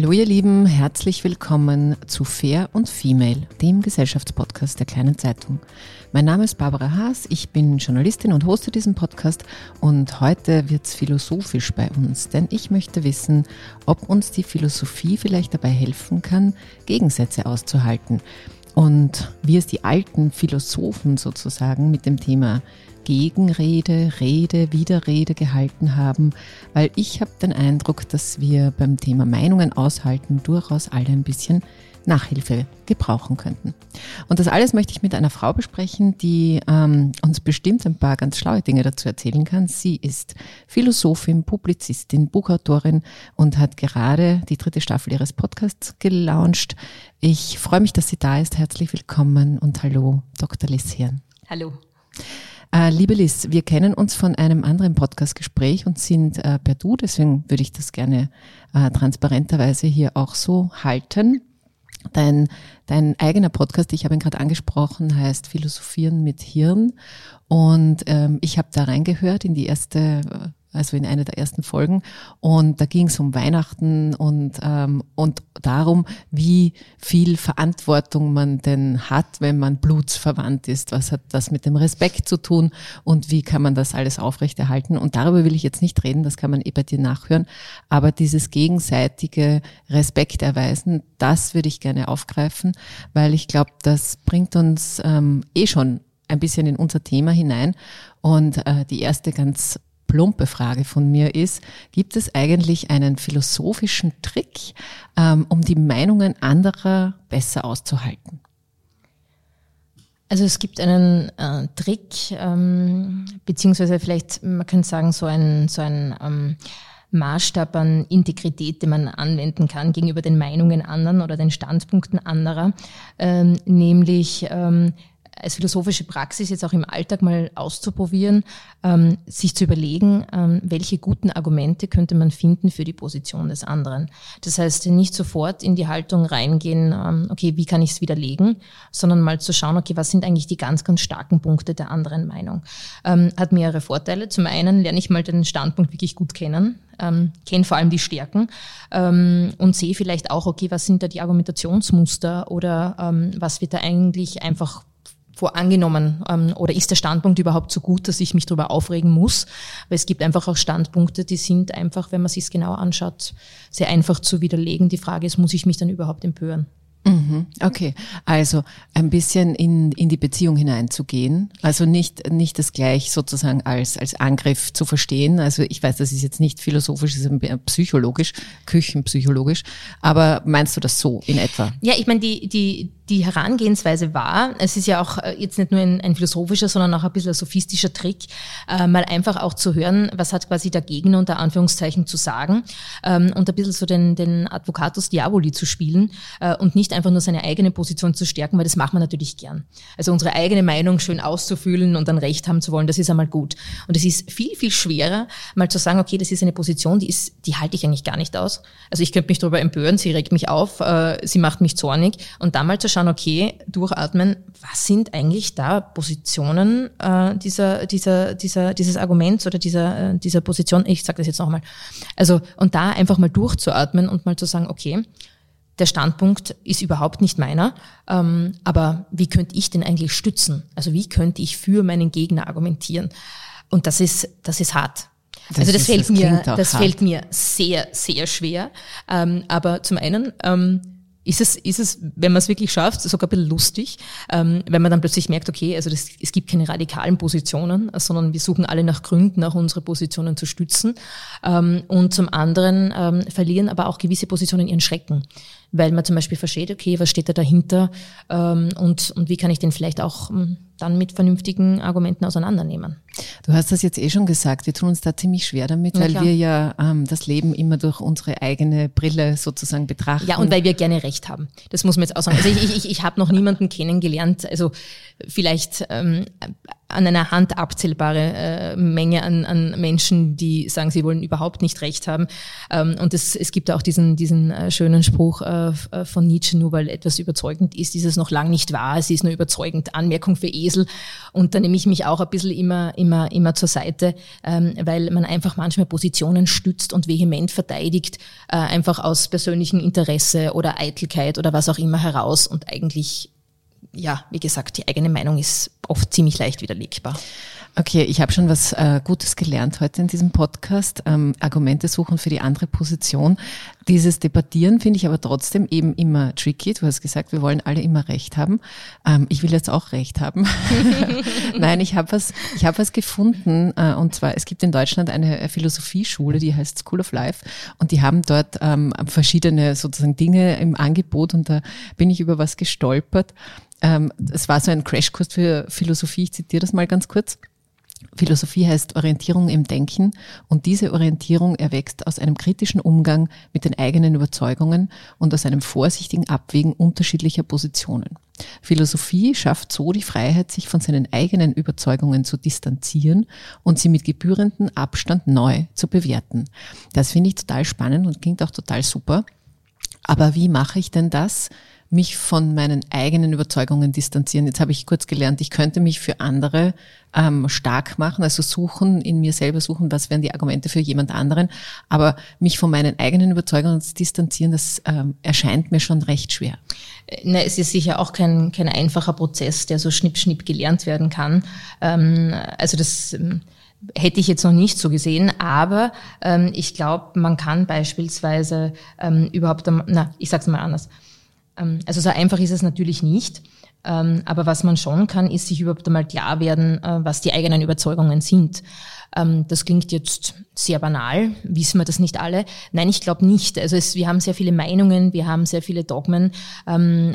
Hallo ihr Lieben, herzlich willkommen zu Fair und Female, dem Gesellschaftspodcast der kleinen Zeitung. Mein Name ist Barbara Haas, ich bin Journalistin und hoste diesen Podcast. Und heute wird's philosophisch bei uns, denn ich möchte wissen, ob uns die Philosophie vielleicht dabei helfen kann, Gegensätze auszuhalten und wie es die alten Philosophen sozusagen mit dem Thema Gegenrede, Rede, Widerrede gehalten haben, weil ich habe den Eindruck, dass wir beim Thema Meinungen aushalten durchaus alle ein bisschen Nachhilfe gebrauchen könnten. Und das alles möchte ich mit einer Frau besprechen, die ähm, uns bestimmt ein paar ganz schlaue Dinge dazu erzählen kann. Sie ist Philosophin, Publizistin, Buchautorin und hat gerade die dritte Staffel ihres Podcasts gelauncht. Ich freue mich, dass sie da ist. Herzlich willkommen und hallo, Dr. Liz Hirn. Hallo. Äh, liebe Liz, wir kennen uns von einem anderen Podcastgespräch und sind äh, per Du, deswegen würde ich das gerne äh, transparenterweise hier auch so halten. Dein, dein eigener Podcast, ich habe ihn gerade angesprochen, heißt Philosophieren mit Hirn. Und ähm, ich habe da reingehört in die erste also in einer der ersten Folgen. Und da ging es um Weihnachten und, ähm, und darum, wie viel Verantwortung man denn hat, wenn man blutsverwandt ist. Was hat das mit dem Respekt zu tun und wie kann man das alles aufrechterhalten? Und darüber will ich jetzt nicht reden, das kann man eh bei dir nachhören. Aber dieses gegenseitige Respekt erweisen, das würde ich gerne aufgreifen, weil ich glaube, das bringt uns ähm, eh schon ein bisschen in unser Thema hinein. Und äh, die erste ganz plumpe Frage von mir ist, gibt es eigentlich einen philosophischen Trick, ähm, um die Meinungen anderer besser auszuhalten? Also es gibt einen äh, Trick, ähm, beziehungsweise vielleicht, man könnte sagen, so ein, so ein ähm, Maßstab an Integrität, den man anwenden kann gegenüber den Meinungen anderen oder den Standpunkten anderer, ähm, nämlich ähm, als philosophische Praxis jetzt auch im Alltag mal auszuprobieren, ähm, sich zu überlegen, ähm, welche guten Argumente könnte man finden für die Position des anderen. Das heißt, nicht sofort in die Haltung reingehen, ähm, okay, wie kann ich es widerlegen, sondern mal zu schauen, okay, was sind eigentlich die ganz, ganz starken Punkte der anderen Meinung. Ähm, hat mehrere Vorteile. Zum einen lerne ich mal den Standpunkt wirklich gut kennen, ähm, kenne vor allem die Stärken ähm, und sehe vielleicht auch, okay, was sind da die Argumentationsmuster oder ähm, was wird da eigentlich einfach vorangenommen ähm, oder ist der Standpunkt überhaupt so gut, dass ich mich darüber aufregen muss? Weil es gibt einfach auch Standpunkte, die sind einfach, wenn man sich es genau anschaut, sehr einfach zu widerlegen. Die Frage ist, muss ich mich dann überhaupt empören? Mhm, okay, also ein bisschen in, in die Beziehung hineinzugehen, also nicht, nicht das gleich sozusagen als, als Angriff zu verstehen. Also ich weiß, das ist jetzt nicht philosophisch, das ist psychologisch, küchenpsychologisch, aber meinst du das so in etwa? Ja, ich meine, die, die, die Herangehensweise war, es ist ja auch äh, jetzt nicht nur ein, ein philosophischer, sondern auch ein bisschen ein sophistischer Trick, äh, mal einfach auch zu hören, was hat quasi der Gegner unter Anführungszeichen zu sagen ähm, und ein bisschen so den, den Advocatus Diaboli zu spielen äh, und nicht nicht einfach nur seine eigene Position zu stärken, weil das macht man natürlich gern. Also unsere eigene Meinung schön auszufüllen und dann Recht haben zu wollen, das ist einmal gut. Und es ist viel, viel schwerer, mal zu sagen, okay, das ist eine Position, die ist, die halte ich eigentlich gar nicht aus. Also ich könnte mich darüber empören, sie regt mich auf, äh, sie macht mich zornig. Und dann mal zu schauen, okay, durchatmen, was sind eigentlich da Positionen äh, dieser, dieser, dieser, dieses Arguments oder dieser, äh, dieser Position? Ich sage das jetzt nochmal. Also, und da einfach mal durchzuatmen und mal zu sagen, okay, der Standpunkt ist überhaupt nicht meiner, ähm, aber wie könnte ich den eigentlich stützen? Also wie könnte ich für meinen Gegner argumentieren? Und das ist, das ist hart. Das also das ist, fällt das mir, das hart. fällt mir sehr, sehr schwer. Ähm, aber zum einen ähm, ist es, ist es, wenn man es wirklich schafft, sogar ein bisschen lustig, ähm, wenn man dann plötzlich merkt, okay, also das, es gibt keine radikalen Positionen, sondern wir suchen alle nach Gründen, auch unsere Positionen zu stützen. Ähm, und zum anderen ähm, verlieren aber auch gewisse Positionen ihren Schrecken weil man zum Beispiel versteht, okay, was steht da dahinter ähm, und, und wie kann ich den vielleicht auch ähm, dann mit vernünftigen Argumenten auseinandernehmen. Du hast das jetzt eh schon gesagt, wir tun uns da ziemlich schwer damit, weil wir ja ähm, das Leben immer durch unsere eigene Brille sozusagen betrachten. Ja, und weil wir gerne Recht haben. Das muss man jetzt auch sagen. Also ich, ich, ich habe noch niemanden kennengelernt, also vielleicht ähm, an einer Hand abzählbare äh, Menge an, an Menschen, die sagen, sie wollen überhaupt nicht recht haben. Ähm, und es, es gibt auch diesen, diesen äh, schönen Spruch äh, äh, von Nietzsche, nur weil etwas überzeugend ist, ist es noch lang nicht wahr, es ist nur überzeugend. Anmerkung für Esel. Und da nehme ich mich auch ein bisschen immer, immer, immer zur Seite, ähm, weil man einfach manchmal Positionen stützt und vehement verteidigt, äh, einfach aus persönlichem Interesse oder Eitelkeit oder was auch immer heraus und eigentlich ja, wie gesagt, die eigene Meinung ist oft ziemlich leicht widerlegbar. Okay, ich habe schon was äh, Gutes gelernt heute in diesem Podcast. Ähm, Argumente suchen für die andere Position. Dieses Debattieren finde ich aber trotzdem eben immer tricky. Du hast gesagt, wir wollen alle immer Recht haben. Ähm, ich will jetzt auch Recht haben. Nein, ich habe was, ich habe was gefunden. Äh, und zwar, es gibt in Deutschland eine Philosophieschule, die heißt School of Life. Und die haben dort ähm, verschiedene sozusagen Dinge im Angebot. Und da bin ich über was gestolpert. Ähm, es war so ein Crashkurs für Philosophie. Ich zitiere das mal ganz kurz. Philosophie heißt Orientierung im Denken und diese Orientierung erwächst aus einem kritischen Umgang mit den eigenen Überzeugungen und aus einem vorsichtigen Abwägen unterschiedlicher Positionen. Philosophie schafft so die Freiheit, sich von seinen eigenen Überzeugungen zu distanzieren und sie mit gebührendem Abstand neu zu bewerten. Das finde ich total spannend und klingt auch total super. Aber wie mache ich denn das, mich von meinen eigenen Überzeugungen distanzieren. Jetzt habe ich kurz gelernt, ich könnte mich für andere ähm, stark machen, also suchen, in mir selber suchen, was wären die Argumente für jemand anderen. Aber mich von meinen eigenen Überzeugungen zu distanzieren, das ähm, erscheint mir schon recht schwer. Na, es ist sicher auch kein, kein einfacher Prozess, der so schnipp, schnipp gelernt werden kann. Ähm, also das ähm, hätte ich jetzt noch nicht so gesehen, aber ähm, ich glaube, man kann beispielsweise ähm, überhaupt, na, ich sag's mal anders also so einfach ist es natürlich nicht. Ähm, aber was man schon kann, ist sich überhaupt einmal klar werden, äh, was die eigenen Überzeugungen sind. Ähm, das klingt jetzt sehr banal, wissen wir das nicht alle? Nein, ich glaube nicht. Also es, wir haben sehr viele Meinungen, wir haben sehr viele Dogmen,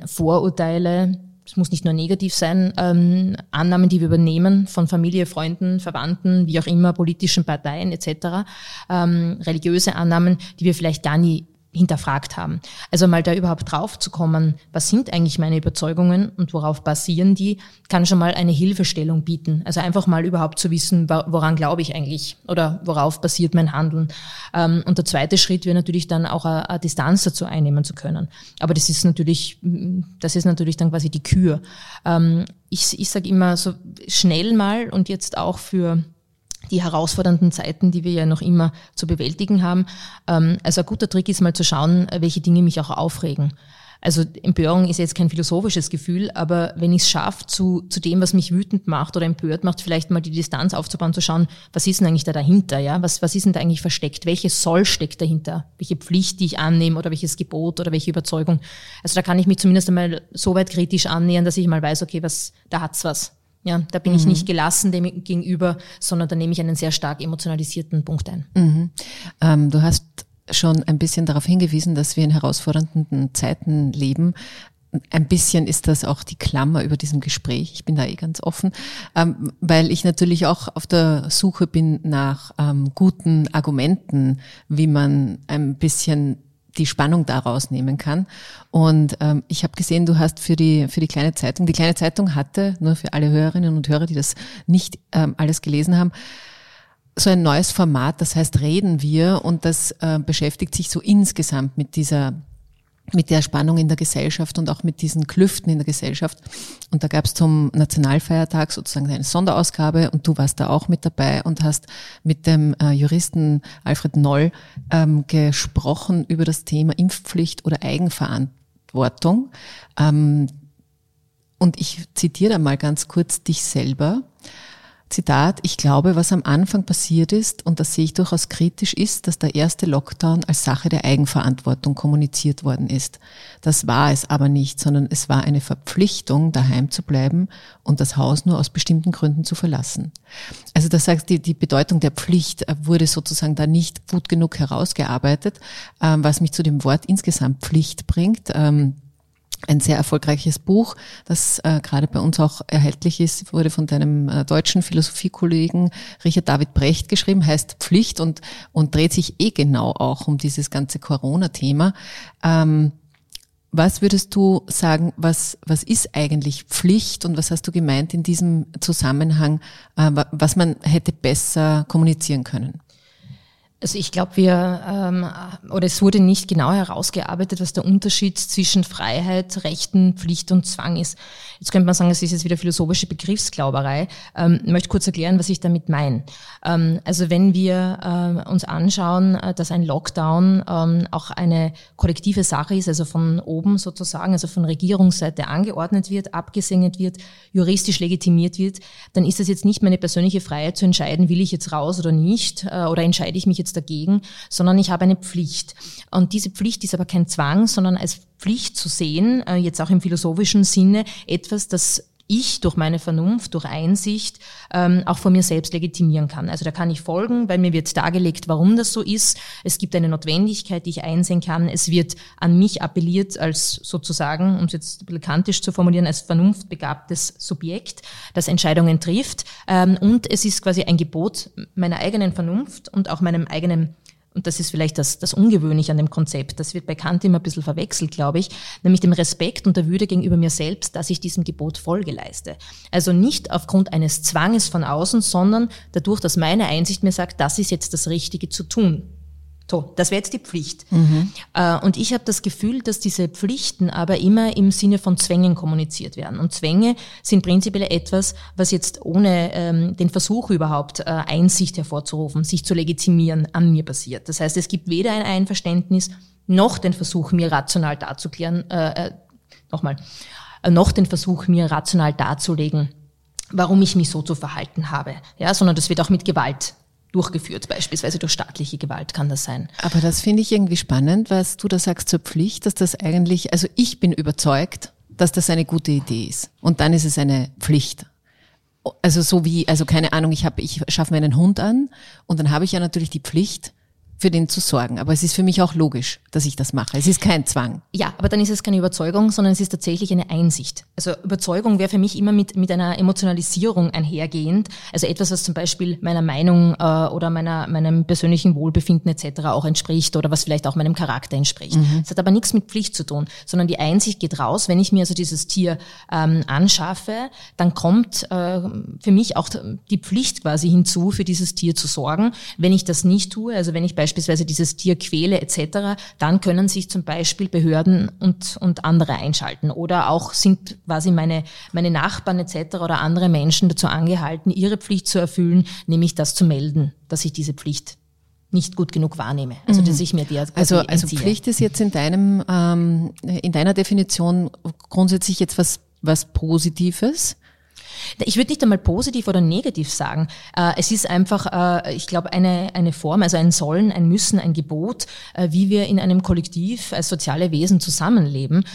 Vorurteile, es muss nicht nur negativ sein, ähm, Annahmen, die wir übernehmen von Familie, Freunden, Verwandten, wie auch immer, politischen Parteien etc., ähm, religiöse Annahmen, die wir vielleicht gar nie hinterfragt haben. Also mal da überhaupt drauf zu kommen, was sind eigentlich meine Überzeugungen und worauf basieren die, kann schon mal eine Hilfestellung bieten. Also einfach mal überhaupt zu wissen, woran glaube ich eigentlich oder worauf basiert mein Handeln. Ähm, und der zweite Schritt wäre natürlich dann auch eine, eine Distanz dazu einnehmen zu können. Aber das ist natürlich, das ist natürlich dann quasi die Kür. Ähm, ich ich sage immer so schnell mal und jetzt auch für die herausfordernden Zeiten, die wir ja noch immer zu bewältigen haben. Ähm, also ein guter Trick ist mal zu schauen, welche Dinge mich auch aufregen. Also Empörung ist jetzt kein philosophisches Gefühl, aber wenn ich es schaffe, zu, zu dem, was mich wütend macht oder empört macht, vielleicht mal die Distanz aufzubauen, zu schauen, was ist denn eigentlich da dahinter, ja? Was, was ist denn da eigentlich versteckt? Welches Soll steckt dahinter? Welche Pflicht, die ich annehme oder welches Gebot oder welche Überzeugung? Also da kann ich mich zumindest einmal so weit kritisch annähern, dass ich mal weiß, okay, was, da hat's was. Ja, da bin mhm. ich nicht gelassen dem gegenüber, sondern da nehme ich einen sehr stark emotionalisierten Punkt ein. Mhm. Ähm, du hast schon ein bisschen darauf hingewiesen, dass wir in herausfordernden Zeiten leben. Ein bisschen ist das auch die Klammer über diesem Gespräch. Ich bin da eh ganz offen, ähm, weil ich natürlich auch auf der Suche bin nach ähm, guten Argumenten, wie man ein bisschen die Spannung daraus nehmen kann. Und ähm, ich habe gesehen, du hast für die für die kleine Zeitung, die kleine Zeitung hatte nur für alle Hörerinnen und Hörer, die das nicht ähm, alles gelesen haben, so ein neues Format, das heißt Reden wir und das äh, beschäftigt sich so insgesamt mit dieser mit der Spannung in der Gesellschaft und auch mit diesen Klüften in der Gesellschaft. Und da gab es zum Nationalfeiertag sozusagen eine Sonderausgabe und du warst da auch mit dabei und hast mit dem äh, Juristen Alfred Noll ähm, gesprochen über das Thema Impfpflicht oder Eigenverantwortung. Ähm, und ich zitiere da mal ganz kurz dich selber. Zitat, ich glaube, was am Anfang passiert ist, und das sehe ich durchaus kritisch, ist, dass der erste Lockdown als Sache der Eigenverantwortung kommuniziert worden ist. Das war es aber nicht, sondern es war eine Verpflichtung, daheim zu bleiben und das Haus nur aus bestimmten Gründen zu verlassen. Also das heißt, die, die Bedeutung der Pflicht wurde sozusagen da nicht gut genug herausgearbeitet, ähm, was mich zu dem Wort insgesamt Pflicht bringt. Ein sehr erfolgreiches Buch, das äh, gerade bei uns auch erhältlich ist, wurde von deinem äh, deutschen Philosophiekollegen Richard David Brecht geschrieben, heißt Pflicht und, und dreht sich eh genau auch um dieses ganze Corona-Thema. Ähm, was würdest du sagen, was, was ist eigentlich Pflicht und was hast du gemeint in diesem Zusammenhang, äh, was man hätte besser kommunizieren können? Also ich glaube, wir ähm, oder es wurde nicht genau herausgearbeitet, was der Unterschied zwischen Freiheit, Rechten, Pflicht und Zwang ist. Jetzt könnte man sagen, es ist jetzt wieder philosophische Begriffsglauberei. Ähm, ich möchte kurz erklären, was ich damit meine. Ähm, also wenn wir äh, uns anschauen, äh, dass ein Lockdown ähm, auch eine kollektive Sache ist, also von oben sozusagen, also von Regierungsseite angeordnet wird, abgesegnet wird, juristisch legitimiert wird, dann ist es jetzt nicht meine persönliche Freiheit zu entscheiden, will ich jetzt raus oder nicht, äh, oder entscheide ich mich jetzt dagegen, sondern ich habe eine Pflicht. Und diese Pflicht ist aber kein Zwang, sondern als Pflicht zu sehen, äh, jetzt auch im philosophischen Sinne, etwas, das ich durch meine Vernunft, durch Einsicht ähm, auch vor mir selbst legitimieren kann. Also da kann ich folgen, weil mir wird dargelegt, warum das so ist. Es gibt eine Notwendigkeit, die ich einsehen kann. Es wird an mich appelliert als sozusagen, um es jetzt kantisch zu formulieren, als vernunftbegabtes Subjekt, das Entscheidungen trifft. Ähm, und es ist quasi ein Gebot meiner eigenen Vernunft und auch meinem eigenen und das ist vielleicht das, das Ungewöhnliche an dem Konzept, das wird bei Kant immer ein bisschen verwechselt, glaube ich, nämlich dem Respekt und der Würde gegenüber mir selbst, dass ich diesem Gebot Folge leiste. Also nicht aufgrund eines Zwanges von außen, sondern dadurch, dass meine Einsicht mir sagt, das ist jetzt das Richtige zu tun. So, das wäre jetzt die Pflicht. Mhm. Und ich habe das Gefühl, dass diese Pflichten aber immer im Sinne von Zwängen kommuniziert werden. Und Zwänge sind prinzipiell etwas, was jetzt ohne ähm, den Versuch überhaupt äh, Einsicht hervorzurufen, sich zu legitimieren, an mir passiert. Das heißt, es gibt weder ein Einverständnis noch den Versuch, mir rational darzuklären, äh, äh, nochmal, äh, noch den Versuch, mir rational darzulegen, warum ich mich so zu verhalten habe. Ja, sondern das wird auch mit Gewalt durchgeführt, beispielsweise durch staatliche Gewalt kann das sein. Aber das finde ich irgendwie spannend, was du da sagst zur Pflicht, dass das eigentlich, also ich bin überzeugt, dass das eine gute Idee ist. Und dann ist es eine Pflicht. Also so wie, also keine Ahnung, ich ich schaffe mir einen Hund an und dann habe ich ja natürlich die Pflicht, für den zu sorgen. Aber es ist für mich auch logisch, dass ich das mache. Es ist kein Zwang. Ja, aber dann ist es keine Überzeugung, sondern es ist tatsächlich eine Einsicht. Also Überzeugung wäre für mich immer mit, mit einer Emotionalisierung einhergehend. Also etwas, was zum Beispiel meiner Meinung äh, oder meiner, meinem persönlichen Wohlbefinden etc. auch entspricht oder was vielleicht auch meinem Charakter entspricht. Mhm. Es hat aber nichts mit Pflicht zu tun, sondern die Einsicht geht raus. Wenn ich mir also dieses Tier ähm, anschaffe, dann kommt äh, für mich auch die Pflicht quasi hinzu, für dieses Tier zu sorgen. Wenn ich das nicht tue, also wenn ich beispielsweise beispielsweise dieses Tier quäle etc., dann können sich zum Beispiel Behörden und, und andere einschalten. Oder auch sind quasi meine, meine Nachbarn etc. oder andere Menschen dazu angehalten, ihre Pflicht zu erfüllen, nämlich das zu melden, dass ich diese Pflicht nicht gut genug wahrnehme. Also dass mhm. ich mir der also also Pflicht ist jetzt in deinem ähm, in deiner Definition grundsätzlich jetzt was was Positives. Ich würde nicht einmal positiv oder negativ sagen. Äh, es ist einfach, äh, ich glaube, eine, eine Form, also ein Sollen, ein Müssen, ein Gebot, äh, wie wir in einem Kollektiv als soziale Wesen zusammenleben.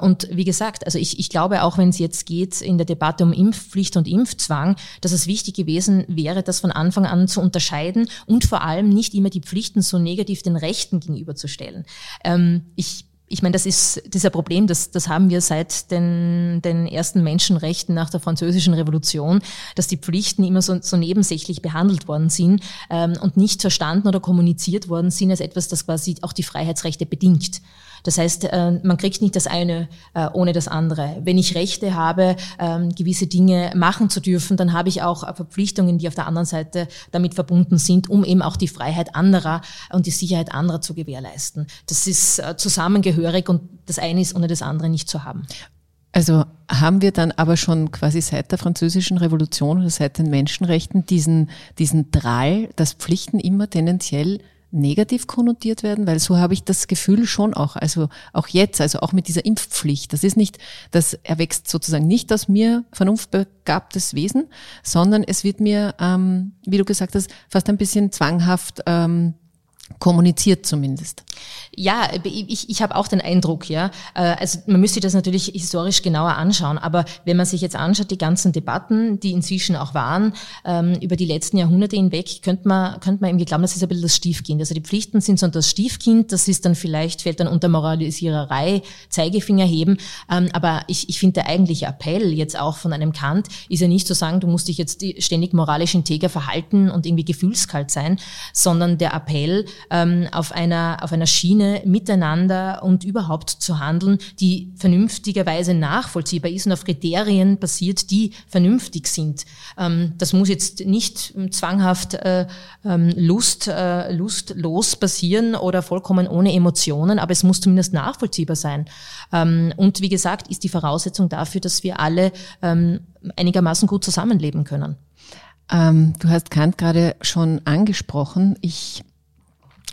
Und wie gesagt, also ich, ich glaube, auch wenn es jetzt geht in der Debatte um Impfpflicht und Impfzwang, dass es wichtig gewesen wäre, das von Anfang an zu unterscheiden und vor allem nicht immer die Pflichten so negativ den Rechten gegenüberzustellen. Ähm, ich ich meine, das ist dieser Problem, das, das haben wir seit den, den ersten Menschenrechten nach der Französischen Revolution, dass die Pflichten immer so, so nebensächlich behandelt worden sind ähm, und nicht verstanden oder kommuniziert worden sind als etwas, das quasi auch die Freiheitsrechte bedingt. Das heißt, äh, man kriegt nicht das eine äh, ohne das andere. Wenn ich Rechte habe, ähm, gewisse Dinge machen zu dürfen, dann habe ich auch Verpflichtungen, die auf der anderen Seite damit verbunden sind, um eben auch die Freiheit anderer und die Sicherheit anderer zu gewährleisten. Das ist äh, zusammengehörig und das eine ist ohne das andere nicht zu haben. Also haben wir dann aber schon quasi seit der französischen Revolution oder seit den Menschenrechten diesen, diesen Drall, dass Pflichten immer tendenziell negativ konnotiert werden, weil so habe ich das Gefühl schon auch, also auch jetzt, also auch mit dieser Impfpflicht. Das ist nicht, das erwächst sozusagen nicht aus mir vernunftbegabtes Wesen, sondern es wird mir, ähm, wie du gesagt hast, fast ein bisschen zwanghaft ähm, kommuniziert zumindest. Ja, ich, ich habe auch den Eindruck, ja. Äh, also man müsste das natürlich historisch genauer anschauen, aber wenn man sich jetzt anschaut, die ganzen Debatten, die inzwischen auch waren, ähm, über die letzten Jahrhunderte hinweg, könnte man, könnte man irgendwie glauben, das ist ein bisschen das Stiefkind. Also die Pflichten sind so das Stiefkind, das ist dann vielleicht, fällt dann unter Moralisiererei, Zeigefinger heben. Ähm, aber ich, ich finde, der eigentliche Appell jetzt auch von einem Kant ist ja nicht zu sagen, du musst dich jetzt ständig moralisch integer verhalten und irgendwie gefühlskalt sein, sondern der Appell, ähm, auf, einer, auf einer Schiene miteinander und überhaupt zu handeln, die vernünftigerweise nachvollziehbar ist und auf Kriterien basiert, die vernünftig sind. Ähm, das muss jetzt nicht zwanghaft äh, ähm, Lust, äh, lustlos passieren oder vollkommen ohne Emotionen, aber es muss zumindest nachvollziehbar sein. Ähm, und wie gesagt, ist die Voraussetzung dafür, dass wir alle ähm, einigermaßen gut zusammenleben können. Ähm, du hast Kant gerade schon angesprochen. Ich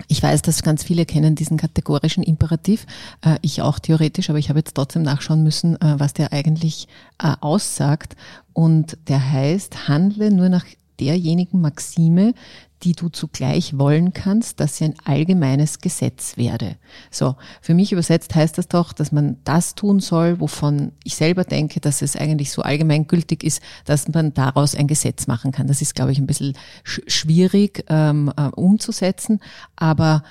ich weiß, dass ganz viele kennen diesen kategorischen Imperativ. Äh, ich auch theoretisch, aber ich habe jetzt trotzdem nachschauen müssen, äh, was der eigentlich äh, aussagt. Und der heißt, handle nur nach derjenigen Maxime, die du zugleich wollen kannst, dass sie ein allgemeines Gesetz werde. So, für mich übersetzt heißt das doch, dass man das tun soll, wovon ich selber denke, dass es eigentlich so allgemeingültig ist, dass man daraus ein Gesetz machen kann. Das ist, glaube ich, ein bisschen schwierig ähm, äh, umzusetzen, aber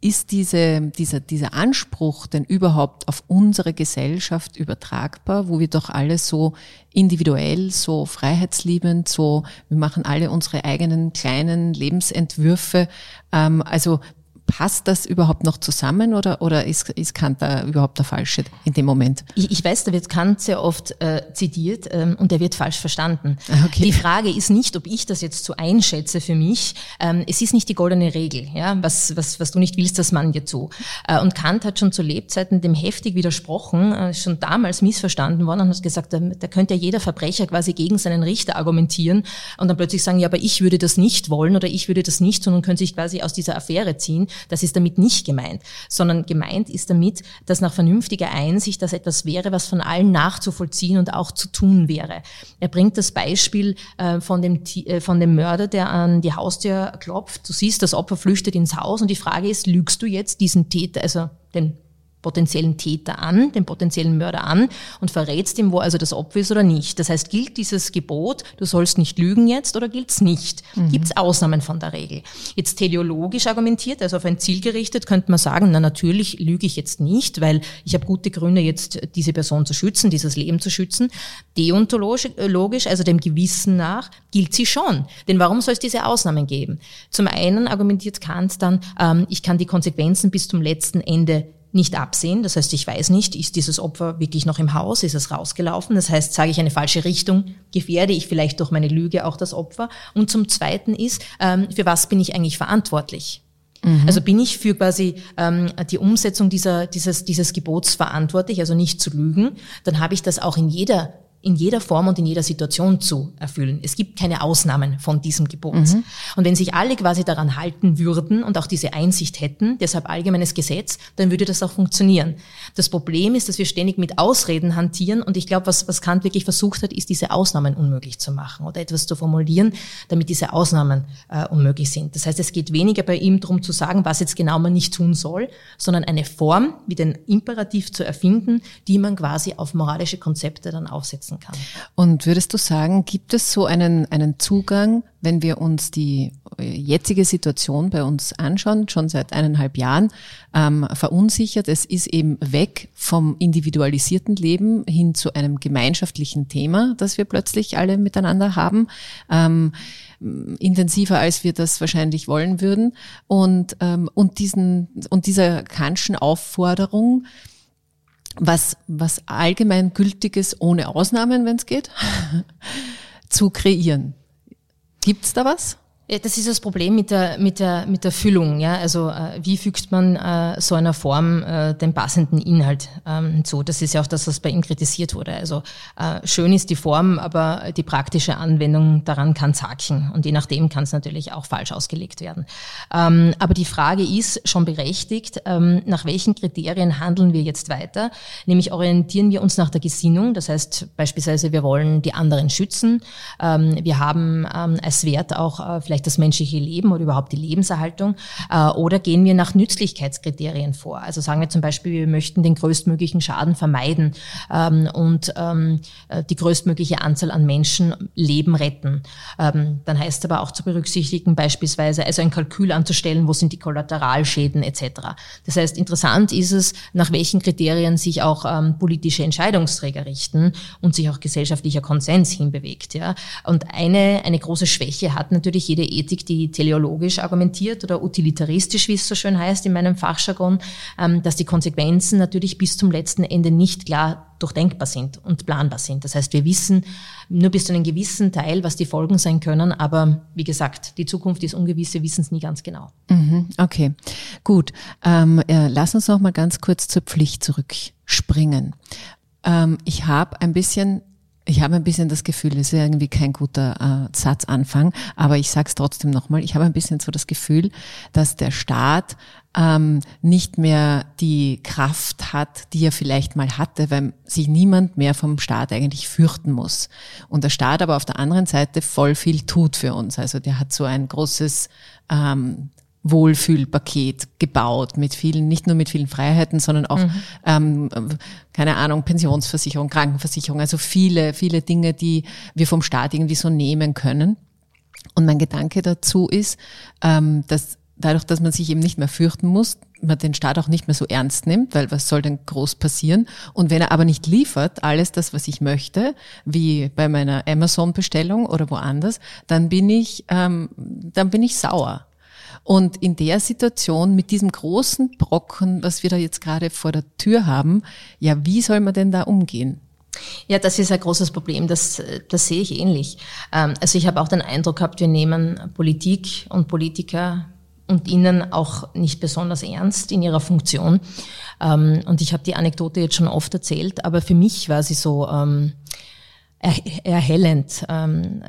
ist diese, dieser, dieser Anspruch denn überhaupt auf unsere Gesellschaft übertragbar, wo wir doch alle so individuell, so freiheitsliebend, so, wir machen alle unsere eigenen kleinen Lebensentwürfe. Ähm, also passt das überhaupt noch zusammen oder, oder ist, ist Kant da überhaupt der Falsche in dem Moment? Ich, ich weiß, da wird Kant sehr oft äh, zitiert ähm, und der wird falsch verstanden. Ah, okay. Die Frage ist nicht, ob ich das jetzt so einschätze für mich. Ähm, es ist nicht die goldene Regel, ja, was, was, was du nicht willst, das man dir zu. Äh, und Kant hat schon zu Lebzeiten dem heftig widersprochen, äh, schon damals missverstanden worden und hat gesagt, da, da könnte ja jeder Verbrecher quasi gegen seinen Richter argumentieren und dann plötzlich sagen, ja, aber ich würde das nicht wollen oder ich würde das nicht und könnte sich quasi aus dieser Affäre ziehen. Das ist damit nicht gemeint, sondern gemeint ist damit, dass nach vernünftiger Einsicht das etwas wäre, was von allen nachzuvollziehen und auch zu tun wäre. Er bringt das Beispiel äh, von, dem, äh, von dem Mörder, der an die Haustür klopft. Du siehst, das Opfer flüchtet ins Haus und die Frage ist, lügst du jetzt diesen Täter, also den potenziellen Täter an, den potenziellen Mörder an und verrätst ihm, wo also das Opfer ist oder nicht. Das heißt, gilt dieses Gebot, du sollst nicht lügen jetzt oder gilt es nicht? Mhm. Gibt es Ausnahmen von der Regel? Jetzt teleologisch argumentiert, also auf ein Ziel gerichtet, könnte man sagen, na natürlich lüge ich jetzt nicht, weil ich habe gute Gründe, jetzt diese Person zu schützen, dieses Leben zu schützen. Deontologisch, also dem Gewissen nach, gilt sie schon. Denn warum soll es diese Ausnahmen geben? Zum einen argumentiert Kant dann, ähm, ich kann die Konsequenzen bis zum letzten Ende nicht absehen. Das heißt, ich weiß nicht, ist dieses Opfer wirklich noch im Haus, ist es rausgelaufen. Das heißt, sage ich eine falsche Richtung, gefährde ich vielleicht durch meine Lüge auch das Opfer. Und zum Zweiten ist, ähm, für was bin ich eigentlich verantwortlich? Mhm. Also bin ich für quasi ähm, die Umsetzung dieser, dieses, dieses Gebots verantwortlich, also nicht zu lügen, dann habe ich das auch in jeder in jeder Form und in jeder Situation zu erfüllen. Es gibt keine Ausnahmen von diesem Gebot. Mhm. Und wenn sich alle quasi daran halten würden und auch diese Einsicht hätten, deshalb allgemeines Gesetz, dann würde das auch funktionieren. Das Problem ist, dass wir ständig mit Ausreden hantieren und ich glaube, was, was Kant wirklich versucht hat, ist, diese Ausnahmen unmöglich zu machen oder etwas zu formulieren, damit diese Ausnahmen äh, unmöglich sind. Das heißt, es geht weniger bei ihm darum zu sagen, was jetzt genau man nicht tun soll, sondern eine Form wie den Imperativ zu erfinden, die man quasi auf moralische Konzepte dann aufsetzt umsetzen kann. Und würdest du sagen, gibt es so einen, einen Zugang, wenn wir uns die jetzige Situation bei uns anschauen, schon seit eineinhalb Jahren, ähm, verunsichert. Es ist eben weg vom individualisierten Leben hin zu einem gemeinschaftlichen Thema, das wir plötzlich alle miteinander haben. Ähm, intensiver, als wir das wahrscheinlich wollen würden. Und, ähm, und, diesen, und dieser Kantschen Aufforderung, was, was allgemein gültiges ohne Ausnahmen, wenn es geht, zu kreieren. Gibt's da was? Ja, das ist das Problem mit der, mit der, mit der Füllung. Ja? Also äh, wie fügt man äh, so einer Form äh, den passenden Inhalt ähm, hinzu? Das ist ja auch das, was bei ihm kritisiert wurde. Also äh, schön ist die Form, aber die praktische Anwendung daran kann zacken. Und je nachdem kann es natürlich auch falsch ausgelegt werden. Ähm, aber die Frage ist schon berechtigt, ähm, nach welchen Kriterien handeln wir jetzt weiter? Nämlich orientieren wir uns nach der Gesinnung. Das heißt beispielsweise, wir wollen die anderen schützen. Ähm, wir haben ähm, als Wert auch äh, vielleicht vielleicht das menschliche Leben oder überhaupt die Lebenserhaltung? Äh, oder gehen wir nach Nützlichkeitskriterien vor? Also sagen wir zum Beispiel, wir möchten den größtmöglichen Schaden vermeiden ähm, und ähm, äh, die größtmögliche Anzahl an Menschen Leben retten. Ähm, dann heißt aber auch zu berücksichtigen, beispielsweise also ein Kalkül anzustellen, wo sind die Kollateralschäden etc. Das heißt, interessant ist es, nach welchen Kriterien sich auch politische Entscheidungsträger richten und sich auch gesellschaftlicher Konsens hinbewegt. Ja. Und eine, eine große Schwäche hat natürlich jede Ethik, die teleologisch argumentiert oder utilitaristisch, wie es so schön heißt in meinem Fachjargon, ähm, dass die Konsequenzen natürlich bis zum letzten Ende nicht klar durchdenkbar sind und planbar sind. Das heißt, wir wissen nur bis zu einem gewissen Teil, was die Folgen sein können, aber wie gesagt, die Zukunft ist ungewiss, wir wissen es nie ganz genau. Mhm, okay, gut. Ähm, äh, lass uns noch mal ganz kurz zur Pflicht zurückspringen. Ähm, ich habe ein bisschen ich habe ein bisschen das Gefühl, es ist irgendwie kein guter äh, Satzanfang, aber ich sage es trotzdem nochmal, ich habe ein bisschen so das Gefühl, dass der Staat ähm, nicht mehr die Kraft hat, die er vielleicht mal hatte, weil sich niemand mehr vom Staat eigentlich fürchten muss. Und der Staat aber auf der anderen Seite voll viel tut für uns. Also der hat so ein großes ähm, Wohlfühlpaket gebaut mit vielen, nicht nur mit vielen Freiheiten, sondern auch, mhm. ähm, keine Ahnung, Pensionsversicherung, Krankenversicherung, also viele, viele Dinge, die wir vom Staat irgendwie so nehmen können. Und mein Gedanke dazu ist, ähm, dass dadurch, dass man sich eben nicht mehr fürchten muss, man den Staat auch nicht mehr so ernst nimmt, weil was soll denn groß passieren? Und wenn er aber nicht liefert, alles das, was ich möchte, wie bei meiner Amazon-Bestellung oder woanders, dann bin ich, ähm, dann bin ich sauer. Und in der Situation mit diesem großen Brocken, was wir da jetzt gerade vor der Tür haben, ja, wie soll man denn da umgehen? Ja, das ist ein großes Problem, das, das sehe ich ähnlich. Ähm, also ich habe auch den Eindruck gehabt, wir nehmen Politik und Politiker und ihnen auch nicht besonders ernst in ihrer Funktion. Ähm, und ich habe die Anekdote jetzt schon oft erzählt, aber für mich war sie so ähm, erhellend,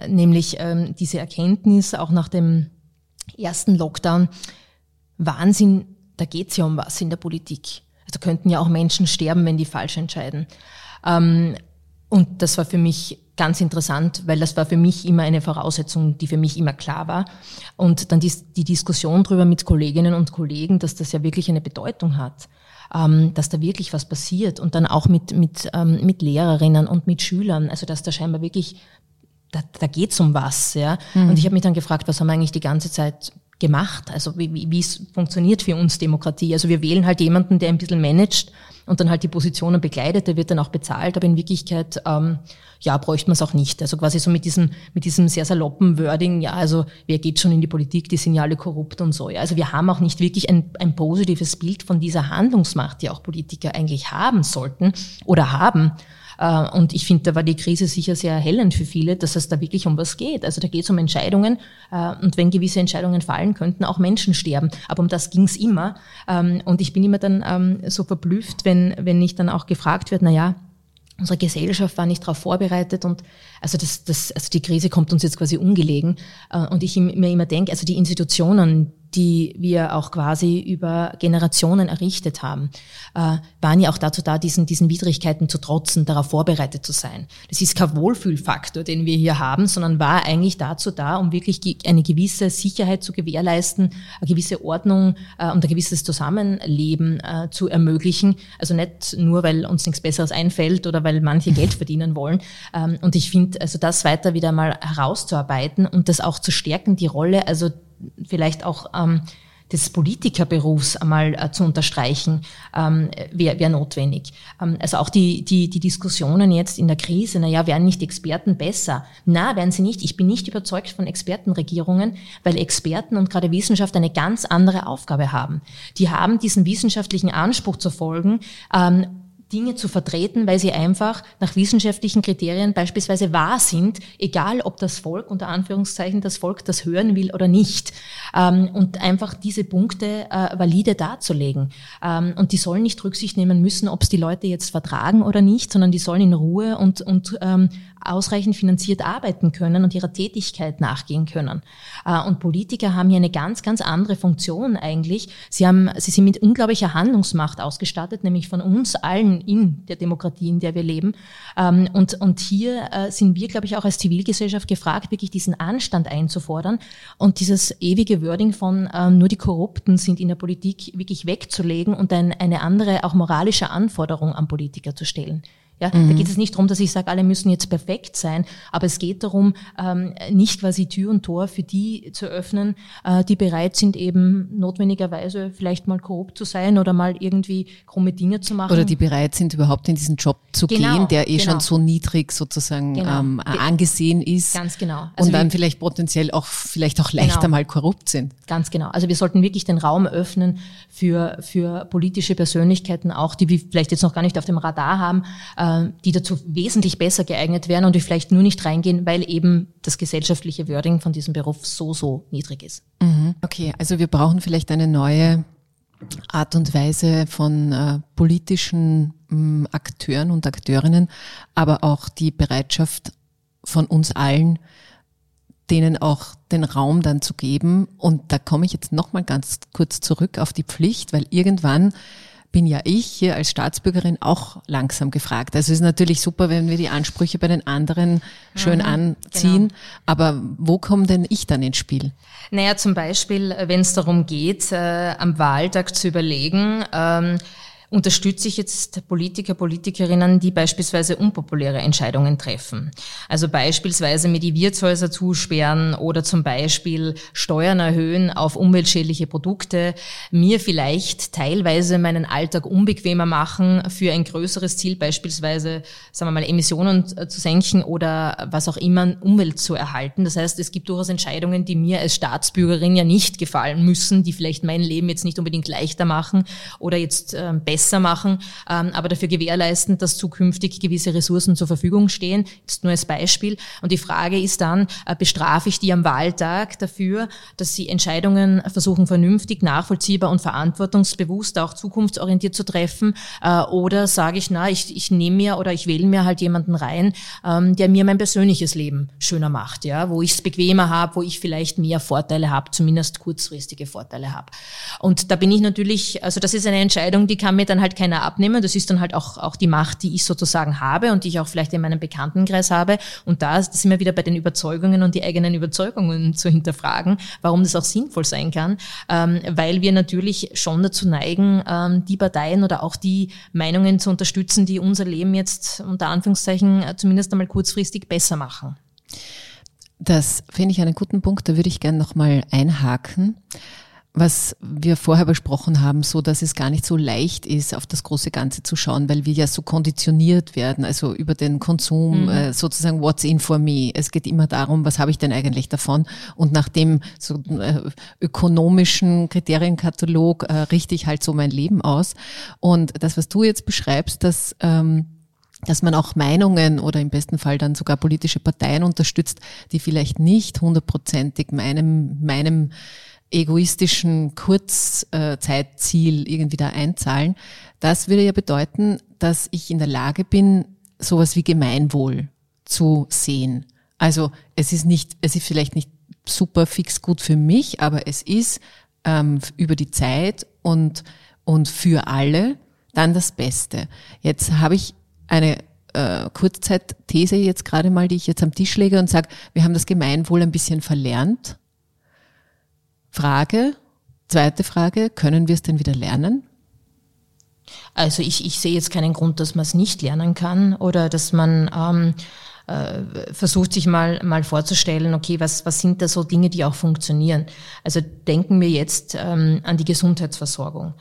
nämlich diese Erkenntnis auch nach dem ersten Lockdown, Wahnsinn, da geht es ja um was in der Politik. Also könnten ja auch Menschen sterben, wenn die falsch entscheiden. Ähm, und das war für mich ganz interessant, weil das war für mich immer eine Voraussetzung, die für mich immer klar war. Und dann die, die Diskussion darüber mit Kolleginnen und Kollegen, dass das ja wirklich eine Bedeutung hat, ähm, dass da wirklich was passiert und dann auch mit, mit, ähm, mit Lehrerinnen und mit Schülern, also dass da scheinbar wirklich da, da geht's um was, ja. Mhm. Und ich habe mich dann gefragt, was haben wir eigentlich die ganze Zeit gemacht? Also wie, wie, wie es funktioniert für uns Demokratie? Also wir wählen halt jemanden, der ein bisschen managt und dann halt die Positionen begleitet, der wird dann auch bezahlt, aber in Wirklichkeit ähm, ja bräuchte man es auch nicht. Also quasi so mit diesem mit diesem sehr saloppen Wording, ja, also wer geht schon in die Politik, die sind ja alle korrupt und so. Ja. Also wir haben auch nicht wirklich ein, ein positives Bild von dieser Handlungsmacht, die auch Politiker eigentlich haben sollten oder haben. Äh, und ich finde, da war die Krise sicher sehr erhellend für viele, dass es da wirklich um was geht. Also da geht es um Entscheidungen äh, und wenn gewisse Entscheidungen fallen, könnten auch Menschen sterben. Aber um das ging es immer. Ähm, und ich bin immer dann ähm, so verblüfft, wenn, wenn ich dann auch gefragt wird, na ja, unsere Gesellschaft war nicht darauf vorbereitet und also das, das, also die Krise kommt uns jetzt quasi ungelegen. Äh, und ich mir immer denke, also die Institutionen, die wir auch quasi über Generationen errichtet haben, äh, waren ja auch dazu da, diesen, diesen Widrigkeiten zu trotzen, darauf vorbereitet zu sein. Das ist kein Wohlfühlfaktor, den wir hier haben, sondern war eigentlich dazu da, um wirklich eine gewisse Sicherheit zu gewährleisten, eine gewisse Ordnung äh, und ein gewisses Zusammenleben äh, zu ermöglichen. Also nicht nur, weil uns nichts Besseres einfällt oder weil manche Geld verdienen wollen. Ähm, und ich finde, also das weiter wieder mal herauszuarbeiten und das auch zu stärken, die Rolle, also vielleicht auch ähm, des Politikerberufs einmal äh, zu unterstreichen, ähm, wäre wär notwendig. Ähm, also auch die, die, die Diskussionen jetzt in der Krise, naja, werden nicht Experten besser? Na, werden sie nicht. Ich bin nicht überzeugt von Expertenregierungen, weil Experten und gerade Wissenschaft eine ganz andere Aufgabe haben. Die haben diesen wissenschaftlichen Anspruch zu folgen, ähm, Dinge zu vertreten, weil sie einfach nach wissenschaftlichen Kriterien beispielsweise wahr sind, egal ob das Volk, unter Anführungszeichen, das Volk das hören will oder nicht. Ähm, und einfach diese Punkte äh, valide darzulegen. Ähm, und die sollen nicht Rücksicht nehmen müssen, ob es die Leute jetzt vertragen oder nicht, sondern die sollen in Ruhe und, und ähm, ausreichend finanziert arbeiten können und ihrer Tätigkeit nachgehen können. Äh, und Politiker haben hier eine ganz, ganz andere Funktion eigentlich. Sie, haben, sie sind mit unglaublicher Handlungsmacht ausgestattet, nämlich von uns allen in der Demokratie, in der wir leben. Ähm, und, und hier äh, sind wir, glaube ich, auch als Zivilgesellschaft gefragt, wirklich diesen Anstand einzufordern und dieses ewige Wording von ähm, nur die Korrupten sind in der Politik wirklich wegzulegen und ein, eine andere, auch moralische Anforderung an Politiker zu stellen. Ja, mhm. Da geht es nicht darum, dass ich sage, alle müssen jetzt perfekt sein, aber es geht darum, ähm, nicht quasi Tür und Tor für die zu öffnen, äh, die bereit sind, eben notwendigerweise vielleicht mal korrupt zu sein oder mal irgendwie krumme Dinge zu machen. Oder die bereit sind, überhaupt in diesen Job zu genau, gehen, der eh genau. schon so niedrig sozusagen genau. ähm, angesehen ist. Ganz genau. Also und dann vielleicht potenziell auch vielleicht auch leichter genau. mal korrupt sind. Ganz genau. Also wir sollten wirklich den Raum öffnen für, für politische Persönlichkeiten auch, die wir vielleicht jetzt noch gar nicht auf dem Radar haben, äh, äh, die dazu wesentlich besser geeignet wären und die vielleicht nur nicht reingehen, weil eben das gesellschaftliche Wording von diesem Beruf so, so niedrig ist. Mhm. Okay, also wir brauchen vielleicht eine neue Art und Weise von äh, politischen mh, Akteuren und Akteurinnen, aber auch die Bereitschaft von uns allen, denen auch den Raum dann zu geben. Und da komme ich jetzt nochmal ganz kurz zurück auf die Pflicht, weil irgendwann bin ja ich hier als Staatsbürgerin auch langsam gefragt. Also es ist natürlich super, wenn wir die Ansprüche bei den anderen schön mhm, anziehen, genau. aber wo komme denn ich dann ins Spiel? Naja, zum Beispiel, wenn es darum geht, äh, am Wahltag zu überlegen, ähm, unterstütze ich jetzt Politiker, Politikerinnen, die beispielsweise unpopuläre Entscheidungen treffen. Also beispielsweise mir die Wirtshäuser zusperren oder zum Beispiel Steuern erhöhen auf umweltschädliche Produkte, mir vielleicht teilweise meinen Alltag unbequemer machen für ein größeres Ziel, beispielsweise, sagen wir mal, Emissionen zu senken oder was auch immer, Umwelt zu erhalten. Das heißt, es gibt durchaus Entscheidungen, die mir als Staatsbürgerin ja nicht gefallen müssen, die vielleicht mein Leben jetzt nicht unbedingt leichter machen oder jetzt äh, besser besser machen, ähm, aber dafür gewährleisten, dass zukünftig gewisse Ressourcen zur Verfügung stehen. Jetzt nur als Beispiel. Und die Frage ist dann, äh, bestrafe ich die am Wahltag dafür, dass sie Entscheidungen versuchen vernünftig, nachvollziehbar und verantwortungsbewusst, auch zukunftsorientiert zu treffen? Äh, oder sage ich, na, ich, ich nehme mir oder ich wähle mir halt jemanden rein, ähm, der mir mein persönliches Leben schöner macht, ja, wo ich es bequemer habe, wo ich vielleicht mehr Vorteile habe, zumindest kurzfristige Vorteile habe. Und da bin ich natürlich, also das ist eine Entscheidung, die kann mir dann halt keiner abnehmen. Das ist dann halt auch, auch die Macht, die ich sozusagen habe und die ich auch vielleicht in meinem Bekanntenkreis habe. Und da sind wir wieder bei den Überzeugungen und die eigenen Überzeugungen zu hinterfragen, warum das auch sinnvoll sein kann, ähm, weil wir natürlich schon dazu neigen, ähm, die Parteien oder auch die Meinungen zu unterstützen, die unser Leben jetzt unter Anführungszeichen zumindest einmal kurzfristig besser machen. Das finde ich einen guten Punkt, da würde ich gerne nochmal einhaken was wir vorher besprochen haben, so dass es gar nicht so leicht ist, auf das große Ganze zu schauen, weil wir ja so konditioniert werden, also über den Konsum, mhm. äh, sozusagen what's in for me. Es geht immer darum, was habe ich denn eigentlich davon? Und nach dem so äh, ökonomischen Kriterienkatalog äh, richte ich halt so mein Leben aus. Und das, was du jetzt beschreibst, dass ähm, dass man auch Meinungen oder im besten Fall dann sogar politische Parteien unterstützt, die vielleicht nicht hundertprozentig meinem, meinem egoistischen Kurzzeitziel irgendwie da einzahlen. Das würde ja bedeuten, dass ich in der Lage bin, sowas wie Gemeinwohl zu sehen. Also es ist nicht, es ist vielleicht nicht super fix gut für mich, aber es ist ähm, über die Zeit und, und für alle dann das Beste. Jetzt habe ich eine äh, Kurzzeitthese jetzt gerade mal, die ich jetzt am Tisch lege und sage, wir haben das Gemeinwohl ein bisschen verlernt. Frage, zweite Frage, können wir es denn wieder lernen? Also ich, ich sehe jetzt keinen Grund, dass man es nicht lernen kann oder dass man ähm, äh, versucht sich mal, mal vorzustellen, okay, was, was sind da so Dinge, die auch funktionieren? Also denken wir jetzt ähm, an die Gesundheitsversorgung.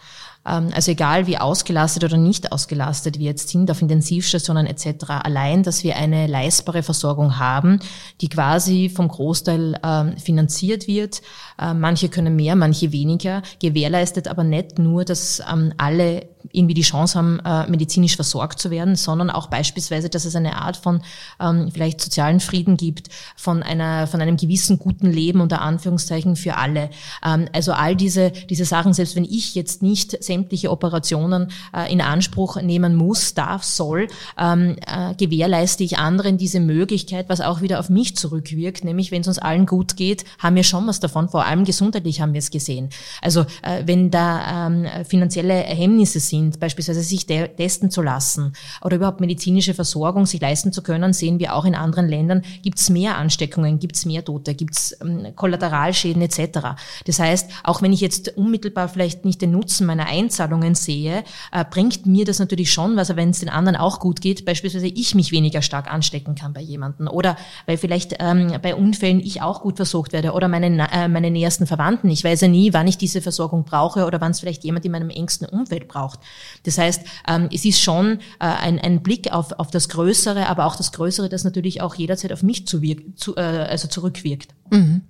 Ähm, also egal wie ausgelastet oder nicht ausgelastet wir jetzt sind auf Intensivstationen etc. Allein, dass wir eine leistbare Versorgung haben, die quasi vom Großteil ähm, finanziert wird. Äh, manche können mehr, manche weniger, gewährleistet aber nicht nur, dass ähm, alle irgendwie die Chance haben, äh, medizinisch versorgt zu werden, sondern auch beispielsweise, dass es eine Art von ähm, vielleicht sozialen Frieden gibt, von einer, von einem gewissen guten Leben unter Anführungszeichen für alle. Ähm, also all diese, diese Sachen, selbst wenn ich jetzt nicht sämtliche Operationen äh, in Anspruch nehmen muss, darf, soll, ähm, äh, gewährleiste ich anderen diese Möglichkeit, was auch wieder auf mich zurückwirkt, nämlich wenn es uns allen gut geht, haben wir schon was davon, vor allem gesundheitlich haben wir es gesehen. Also äh, wenn da ähm, finanzielle Hemmnisse sind, beispielsweise sich testen zu lassen oder überhaupt medizinische Versorgung sich leisten zu können, sehen wir auch in anderen Ländern, gibt es mehr Ansteckungen, gibt es mehr Tote, gibt es ähm, Kollateralschäden etc. Das heißt, auch wenn ich jetzt unmittelbar vielleicht nicht den Nutzen meiner Einzahlungen sehe, äh, bringt mir das natürlich schon was, wenn es den anderen auch gut geht, beispielsweise ich mich weniger stark anstecken kann bei jemandem oder weil vielleicht ähm, bei Unfällen ich auch gut versorgt werde oder meine, äh, meine nähersten Verwandten. Ich weiß ja nie, wann ich diese Versorgung brauche oder wann es vielleicht jemand in meinem engsten Umfeld braucht. Das heißt, ähm, es ist schon äh, ein, ein Blick auf, auf das Größere, aber auch das Größere, das natürlich auch jederzeit auf mich zu, äh, also zurückwirkt. Mhm.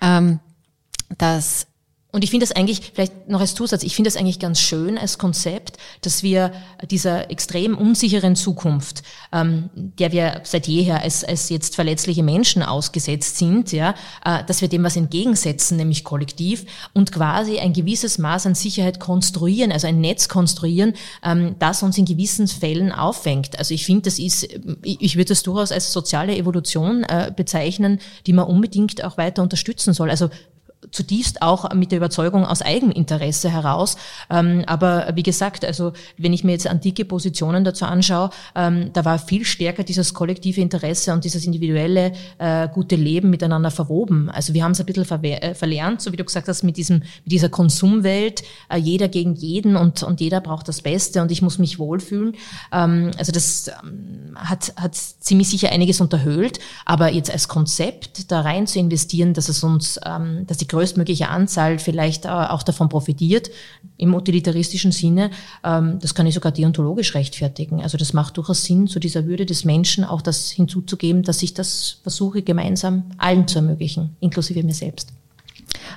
Ähm, das und ich finde das eigentlich, vielleicht noch als Zusatz, ich finde das eigentlich ganz schön als Konzept, dass wir dieser extrem unsicheren Zukunft, ähm, der wir seit jeher als, als jetzt verletzliche Menschen ausgesetzt sind, ja, äh, dass wir dem was entgegensetzen, nämlich kollektiv und quasi ein gewisses Maß an Sicherheit konstruieren, also ein Netz konstruieren, ähm, das uns in gewissen Fällen auffängt. Also ich finde, das ist, ich würde das durchaus als soziale Evolution äh, bezeichnen, die man unbedingt auch weiter unterstützen soll. Also zutiefst auch mit der Überzeugung aus Eigeninteresse heraus. Ähm, aber wie gesagt, also wenn ich mir jetzt antike Positionen dazu anschaue, ähm, da war viel stärker dieses kollektive Interesse und dieses individuelle äh, gute Leben miteinander verwoben. Also wir haben es ein bisschen äh, verlernt, so wie du gesagt hast, mit diesem mit dieser Konsumwelt, äh, jeder gegen jeden und und jeder braucht das Beste und ich muss mich wohlfühlen. Ähm, also das hat hat ziemlich sicher einiges unterhöhlt, aber jetzt als Konzept da rein zu investieren, dass es uns, dass die größtmögliche Anzahl vielleicht äh, auch davon profitiert, im utilitaristischen Sinne, ähm, das kann ich sogar deontologisch rechtfertigen. Also das macht durchaus Sinn, zu dieser Würde des Menschen auch das hinzuzugeben, dass ich das versuche, gemeinsam allen zu ermöglichen, inklusive mir selbst.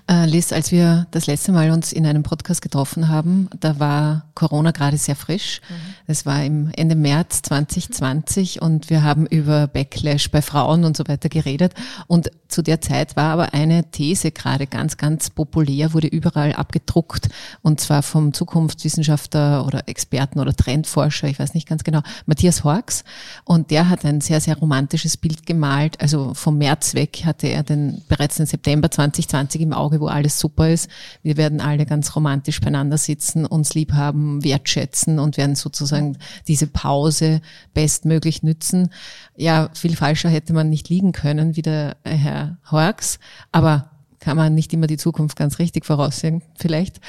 Äh, Liz, als wir das letzte Mal uns in einem Podcast getroffen haben, da war Corona gerade sehr frisch. Mhm. Es war im Ende März 2020 und wir haben über Backlash bei Frauen und so weiter geredet. Und zu der Zeit war aber eine These gerade ganz, ganz populär, wurde überall abgedruckt und zwar vom Zukunftswissenschaftler oder Experten oder Trendforscher, ich weiß nicht ganz genau, Matthias Horks. Und der hat ein sehr, sehr romantisches Bild gemalt. Also vom März weg hatte er den bereits den September 2020 im Auge, wo alles super ist. Wir werden alle ganz romantisch beieinander sitzen, uns lieb haben, wertschätzen und werden sozusagen diese Pause bestmöglich nützen. Ja, viel falscher hätte man nicht liegen können, wie der Herr Horks, aber kann man nicht immer die Zukunft ganz richtig voraussehen, vielleicht.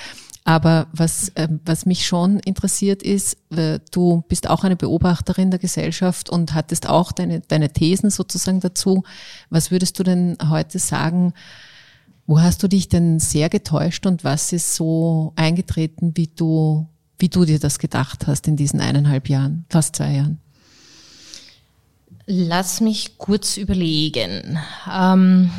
Aber was, äh, was mich schon interessiert ist, äh, du bist auch eine Beobachterin der Gesellschaft und hattest auch deine, deine Thesen sozusagen dazu. Was würdest du denn heute sagen, wo hast du dich denn sehr getäuscht und was ist so eingetreten, wie du, wie du dir das gedacht hast in diesen eineinhalb Jahren, fast zwei Jahren? Lass mich kurz überlegen. Ähm,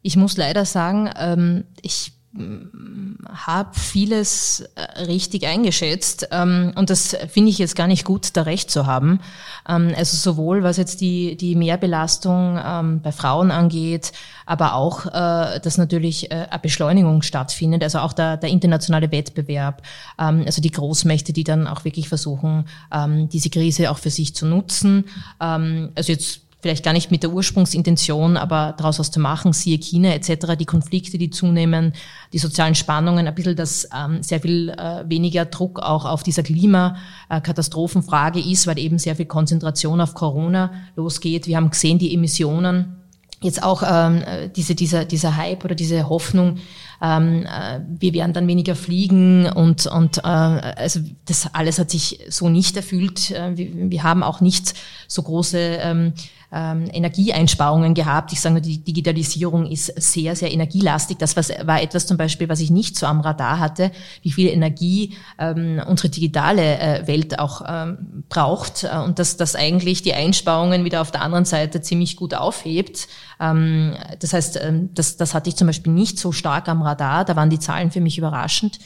ich muss leider sagen, ähm, ich habe vieles äh, richtig eingeschätzt ähm, und das finde ich jetzt gar nicht gut, da recht zu haben. Ähm, also sowohl was jetzt die, die Mehrbelastung ähm, bei Frauen angeht, aber auch, äh, dass natürlich äh, eine Beschleunigung stattfindet, also auch der, der internationale Wettbewerb, ähm, also die Großmächte, die dann auch wirklich versuchen, ähm, diese Krise auch für sich zu nutzen. Ähm, also jetzt vielleicht gar nicht mit der Ursprungsintention, aber daraus was zu machen, siehe China etc., die Konflikte, die zunehmen, die sozialen Spannungen, ein bisschen, dass ähm, sehr viel äh, weniger Druck auch auf dieser Klimakatastrophenfrage ist, weil eben sehr viel Konzentration auf Corona losgeht. Wir haben gesehen, die Emissionen, jetzt auch ähm, diese, dieser, dieser Hype oder diese Hoffnung, ähm, äh, wir werden dann weniger fliegen und, und äh, also das alles hat sich so nicht erfüllt. Äh, wir, wir haben auch nicht so große ähm, ähm, Energieeinsparungen gehabt. Ich sage nur, die Digitalisierung ist sehr, sehr energielastig. Das war etwas zum Beispiel, was ich nicht so am Radar hatte, wie viel Energie ähm, unsere digitale äh, Welt auch ähm, braucht äh, und dass das eigentlich die Einsparungen wieder auf der anderen Seite ziemlich gut aufhebt. Ähm, das heißt, ähm, das, das hatte ich zum Beispiel nicht so stark am Radar. Da waren die Zahlen für mich überraschend.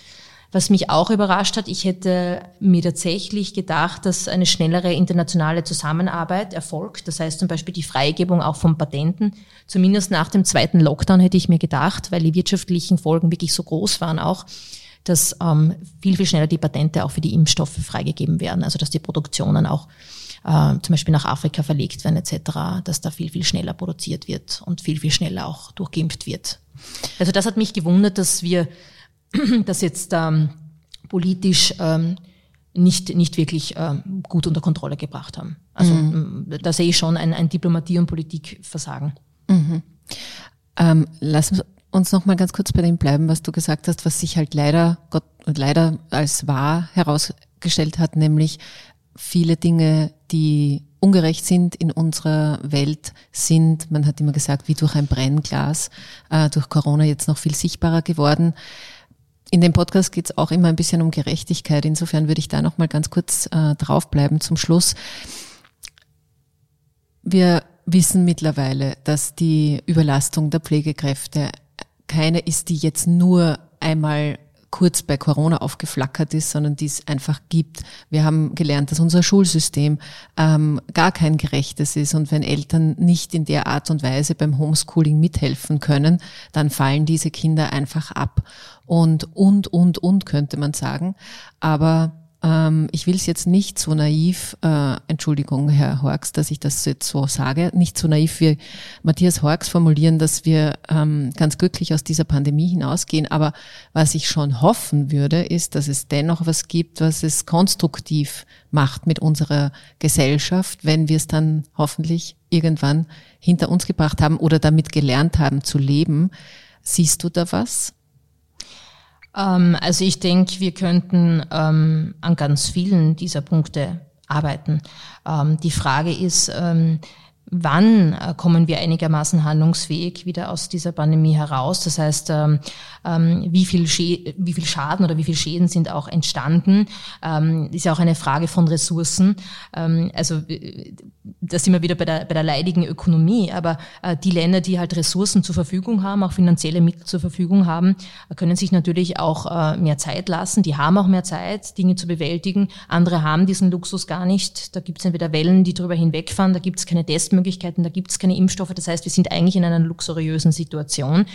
Was mich auch überrascht hat, ich hätte mir tatsächlich gedacht, dass eine schnellere internationale Zusammenarbeit erfolgt. Das heißt zum Beispiel die Freigebung auch von Patenten. Zumindest nach dem zweiten Lockdown hätte ich mir gedacht, weil die wirtschaftlichen Folgen wirklich so groß waren auch, dass ähm, viel, viel schneller die Patente auch für die Impfstoffe freigegeben werden. Also dass die Produktionen auch äh, zum Beispiel nach Afrika verlegt werden etc., dass da viel, viel schneller produziert wird und viel, viel schneller auch durchgeimpft wird. Also das hat mich gewundert, dass wir das jetzt ähm, politisch ähm, nicht, nicht wirklich ähm, gut unter Kontrolle gebracht haben. Also mhm. da sehe ich schon ein, ein Diplomatie- und Politikversagen. Mhm. Ähm, lass uns noch mal ganz kurz bei dem bleiben, was du gesagt hast, was sich halt leider Gott leider als wahr herausgestellt hat, nämlich viele Dinge, die ungerecht sind in unserer Welt, sind, man hat immer gesagt, wie durch ein Brennglas, äh, durch Corona jetzt noch viel sichtbarer geworden. In dem Podcast geht es auch immer ein bisschen um Gerechtigkeit. Insofern würde ich da noch mal ganz kurz äh, draufbleiben zum Schluss. Wir wissen mittlerweile, dass die Überlastung der Pflegekräfte keine ist, die jetzt nur einmal kurz bei Corona aufgeflackert ist, sondern die es einfach gibt. Wir haben gelernt, dass unser Schulsystem ähm, gar kein gerechtes ist und wenn Eltern nicht in der Art und Weise beim Homeschooling mithelfen können, dann fallen diese Kinder einfach ab. Und, und, und, und könnte man sagen. Aber ähm, ich will es jetzt nicht so naiv, äh, Entschuldigung, Herr Horks, dass ich das jetzt so sage, nicht so naiv wie Matthias Horks formulieren, dass wir ähm, ganz glücklich aus dieser Pandemie hinausgehen. Aber was ich schon hoffen würde, ist, dass es dennoch was gibt, was es konstruktiv macht mit unserer Gesellschaft, wenn wir es dann hoffentlich irgendwann hinter uns gebracht haben oder damit gelernt haben zu leben. Siehst du da was? Ähm, also ich denke, wir könnten ähm, an ganz vielen dieser Punkte arbeiten. Ähm, die Frage ist, ähm, wann äh, kommen wir einigermaßen handlungsfähig wieder aus dieser Pandemie heraus? Das heißt, ähm, ähm, wie, viel wie viel Schaden oder wie viel Schäden sind auch entstanden? Ähm, ist ja auch eine Frage von Ressourcen. Also da sind wir wieder bei der, bei der leidigen Ökonomie. Aber äh, die Länder, die halt Ressourcen zur Verfügung haben, auch finanzielle Mittel zur Verfügung haben, können sich natürlich auch äh, mehr Zeit lassen. Die haben auch mehr Zeit, Dinge zu bewältigen. Andere haben diesen Luxus gar nicht. Da gibt es entweder Wellen, die darüber hinwegfahren, da gibt es keine Testmöglichkeiten, da gibt es keine Impfstoffe. Das heißt, wir sind eigentlich in einer luxuriösen Situation.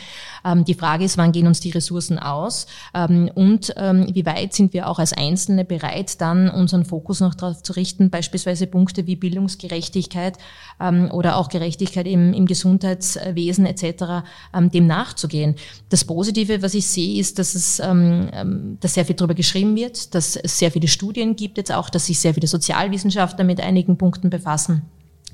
Ähm, die Frage ist, wann gehen uns die Ressourcen aus ähm, und ähm, wie weit sind wir auch als Einzelne bereit, dann unseren Fokus noch darauf zu richten, beispielsweise Punkte wie Bildungsgerechtigkeit ähm, oder auch Gerechtigkeit im, im Gesundheitswesen etc. Ähm, dem nachzugehen. Das Positive, was ich sehe, ist, dass es ähm, dass sehr viel darüber geschrieben wird, dass es sehr viele Studien gibt jetzt auch, dass sich sehr viele Sozialwissenschaftler mit einigen Punkten befassen.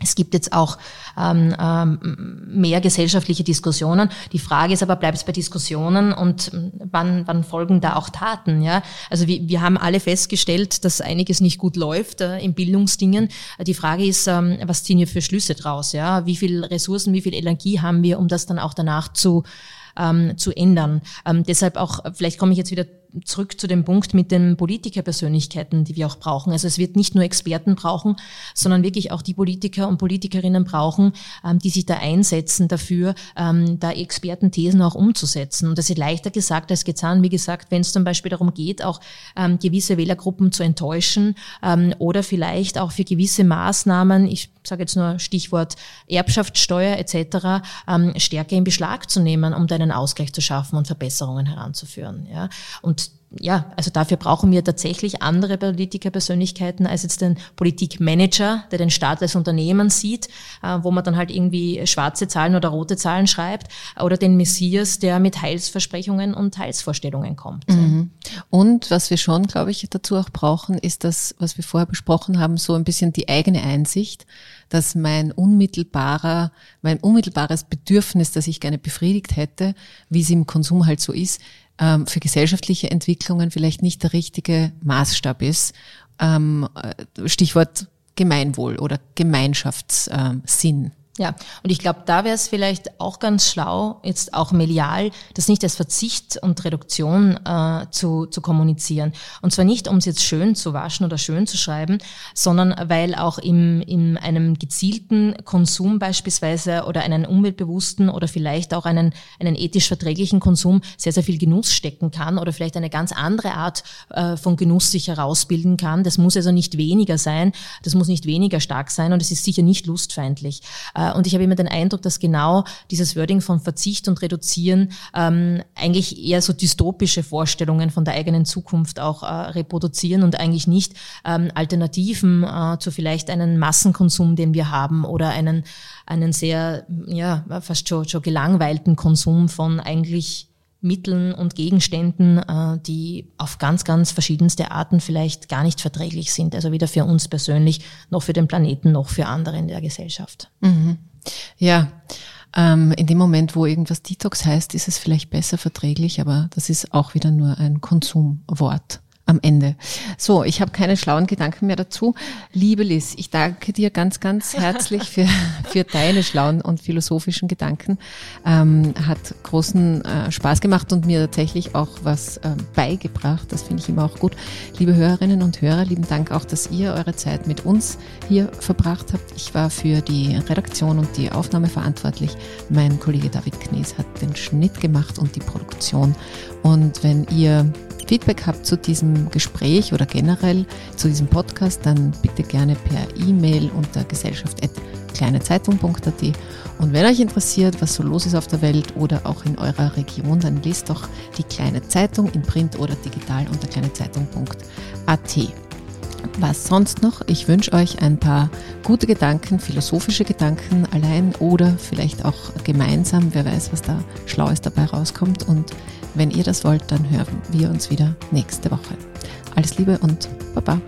Es gibt jetzt auch ähm, ähm, mehr gesellschaftliche Diskussionen. Die Frage ist aber, bleibt es bei Diskussionen und ähm, wann, wann folgen da auch Taten? Ja? Also wir, wir haben alle festgestellt, dass einiges nicht gut läuft äh, in Bildungsdingen. Die Frage ist, ähm, was ziehen wir für Schlüsse draus? Ja? Wie viel Ressourcen, wie viel Energie haben wir, um das dann auch danach zu ähm, zu ändern. Ähm, deshalb auch, vielleicht komme ich jetzt wieder zurück zu dem Punkt mit den Politikerpersönlichkeiten, die wir auch brauchen. Also es wird nicht nur Experten brauchen, sondern wirklich auch die Politiker und Politikerinnen brauchen, ähm, die sich da einsetzen dafür, ähm, da Expertenthesen auch umzusetzen. Und das ist leichter gesagt als getan. Wie gesagt, wenn es zum Beispiel darum geht, auch ähm, gewisse Wählergruppen zu enttäuschen ähm, oder vielleicht auch für gewisse Maßnahmen, ich sage jetzt nur Stichwort Erbschaftssteuer etc., ähm, stärker in Beschlag zu nehmen, um da einen Ausgleich zu schaffen und Verbesserungen heranzuführen. Ja. Und ja, also dafür brauchen wir tatsächlich andere Politikerpersönlichkeiten als jetzt den Politikmanager, der den Staat als Unternehmen sieht, äh, wo man dann halt irgendwie schwarze Zahlen oder rote Zahlen schreibt, oder den Messias, der mit Heilsversprechungen und Heilsvorstellungen kommt. Mhm. Und was wir schon, glaube ich, dazu auch brauchen, ist das, was wir vorher besprochen haben, so ein bisschen die eigene Einsicht, dass mein unmittelbarer, mein unmittelbares Bedürfnis, das ich gerne befriedigt hätte, wie es im Konsum halt so ist, ähm, für gesellschaftliche Entwicklungen vielleicht nicht der richtige Maßstab ist. Ähm, äh, Stichwort Gemeinwohl oder Gemeinschaftssinn. Ja, und ich glaube, da wäre es vielleicht auch ganz schlau, jetzt auch medial, das nicht als Verzicht und Reduktion äh, zu, zu kommunizieren. Und zwar nicht, um es jetzt schön zu waschen oder schön zu schreiben, sondern weil auch im, in einem gezielten Konsum beispielsweise oder einen umweltbewussten oder vielleicht auch einen, einen ethisch verträglichen Konsum sehr, sehr viel Genuss stecken kann oder vielleicht eine ganz andere Art äh, von Genuss sich herausbilden kann. Das muss also nicht weniger sein, das muss nicht weniger stark sein und es ist sicher nicht lustfeindlich. Äh, und ich habe immer den Eindruck, dass genau dieses Wording von Verzicht und Reduzieren ähm, eigentlich eher so dystopische Vorstellungen von der eigenen Zukunft auch äh, reproduzieren und eigentlich nicht ähm, Alternativen äh, zu vielleicht einem Massenkonsum, den wir haben oder einen, einen sehr, ja, fast schon, schon gelangweilten Konsum von eigentlich Mitteln und Gegenständen, äh, die auf ganz, ganz verschiedenste Arten vielleicht gar nicht verträglich sind. Also weder für uns persönlich, noch für den Planeten, noch für andere in der Gesellschaft. Mhm. Ja, ähm, in dem Moment, wo irgendwas Detox heißt, ist es vielleicht besser verträglich, aber das ist auch wieder nur ein Konsumwort am Ende. So, ich habe keine schlauen Gedanken mehr dazu. Liebe Liz, ich danke dir ganz, ganz herzlich für, für deine schlauen und philosophischen Gedanken. Ähm, hat großen äh, Spaß gemacht und mir tatsächlich auch was äh, beigebracht. Das finde ich immer auch gut. Liebe Hörerinnen und Hörer, lieben Dank auch, dass ihr eure Zeit mit uns hier verbracht habt. Ich war für die Redaktion und die Aufnahme verantwortlich. Mein Kollege David Knies hat den Schnitt gemacht und die Produktion. Und wenn ihr Feedback habt zu diesem Gespräch oder generell zu diesem Podcast, dann bitte gerne per E-Mail unter gesellschaft.kleinezeitung.at. Und wenn euch interessiert, was so los ist auf der Welt oder auch in eurer Region, dann lest doch die Kleine Zeitung in Print oder digital unter kleinezeitung.at. Was sonst noch? Ich wünsche euch ein paar gute Gedanken, philosophische Gedanken allein oder vielleicht auch gemeinsam. Wer weiß, was da Schlaues dabei rauskommt. Und wenn ihr das wollt, dann hören wir uns wieder nächste Woche. Alles Liebe und Baba.